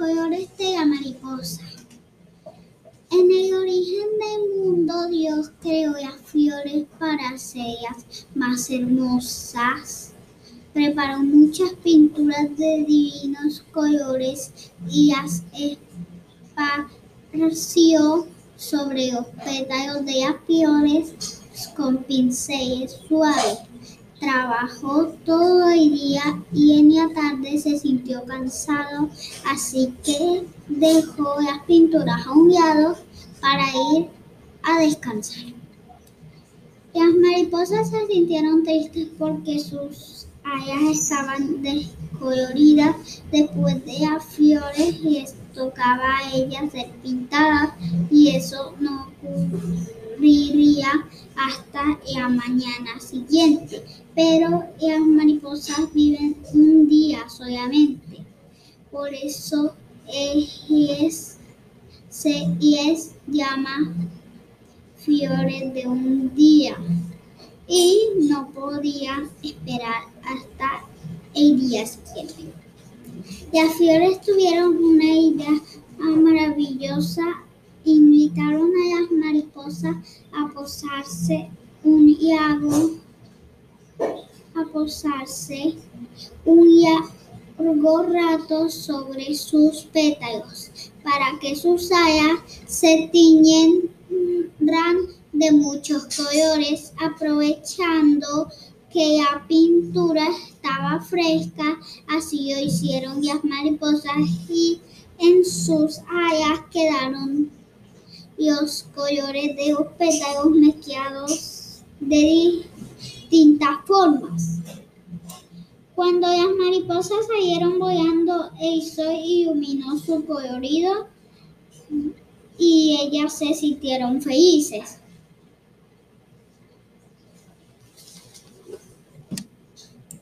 colores de la mariposa. En el origen del mundo, Dios creó las flores para hacerlas más hermosas. Preparó muchas pinturas de divinos colores y las esparció sobre los pétalos de las flores con pinceles suaves. Trabajó todo el día y en la tarde se sintió cansado, así que dejó las pinturas a un lado para ir a descansar. Las mariposas se sintieron tristes porque sus alas estaban descoloridas después de las flores les tocaba a ellas ser pintadas y eso no ocurriría hasta la mañana siguiente pero las mariposas viven un día solamente. Por eso es, se les llama flores de un día y no podía esperar hasta el día siguiente. Las flores tuvieron una idea maravillosa, invitaron a las mariposas posarse un lago a posarse un largo rato sobre sus pétalos para que sus alas se tiñeran de muchos colores, aprovechando que la pintura estaba fresca, así lo hicieron las mariposas y en sus alas quedaron los colores de los pétalos mezclados de distintas formas. Cuando las mariposas salieron volando, el sol iluminó su colorido y ellas se sintieron felices.